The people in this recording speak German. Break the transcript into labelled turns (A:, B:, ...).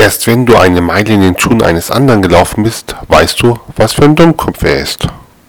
A: Erst wenn du eine Meile in den Schuhen eines anderen gelaufen bist, weißt du, was für ein Dummkopf er ist.